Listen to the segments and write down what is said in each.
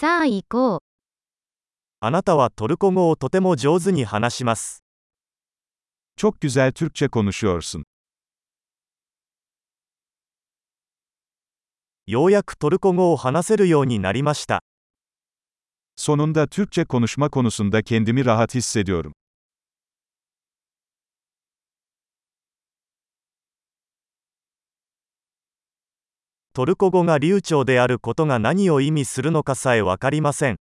さあ行こう。あなたはトルコ語をとても上手に話します。Çok güzel Türkçe konuşuyorsun. ようやくトルコ語を話せるようになりました。Sonunda Türkçe konuşma konusunda kendimi rahat hissediyorum. トルコ語が流暢であることが何を意味するのかさえわかりません。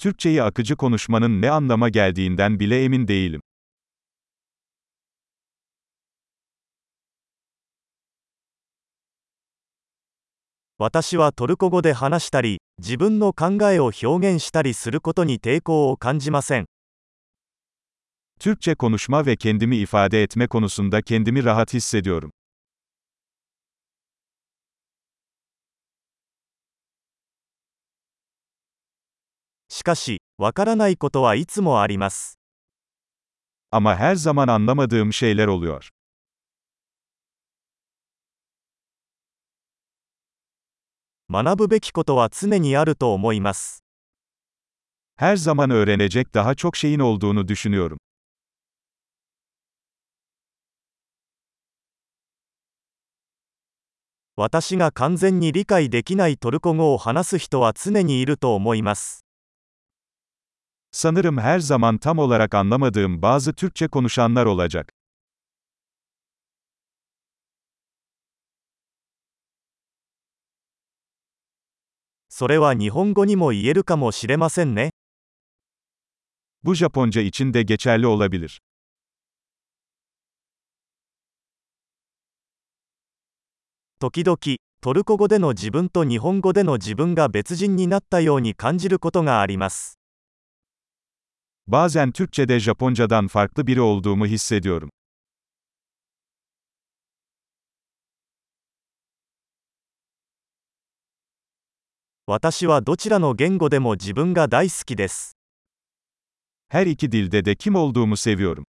Türkçeyi akıcı konuşmanın ne anlama geldiğinden bile emin değilim. 私はトルコ語で話したり、自分の考えを表現したりすることに抵抗を感じません。Türkçe konuşma ve kendimi ifade etme konusunda kendimi rahat hissediyorum. しかし、わからないことはいつもあります。Ama her zaman anlamadığım şeyler oluyor. 学ぶべきことは常にあると思います。Her zaman öğrenecek daha çok şeyin olduğunu düşünüyorum. 私が完全に理解できないトルコ語を話す人は常にいると思います。Sanırım her zaman tam olarak anlamadığım bazı Türkçe konuşanlar olacak. それは日本語にも言えるかもしれませんね。Bu Japonca için de geçerli olabilir. 時々、トルコ語での自分と日本語での自分が別人になったように感じることがあります。Bazen Türkçe'de Japoncadan farklı biri olduğumu hissediyorum. Her iki dilde de kim olduğumu seviyorum.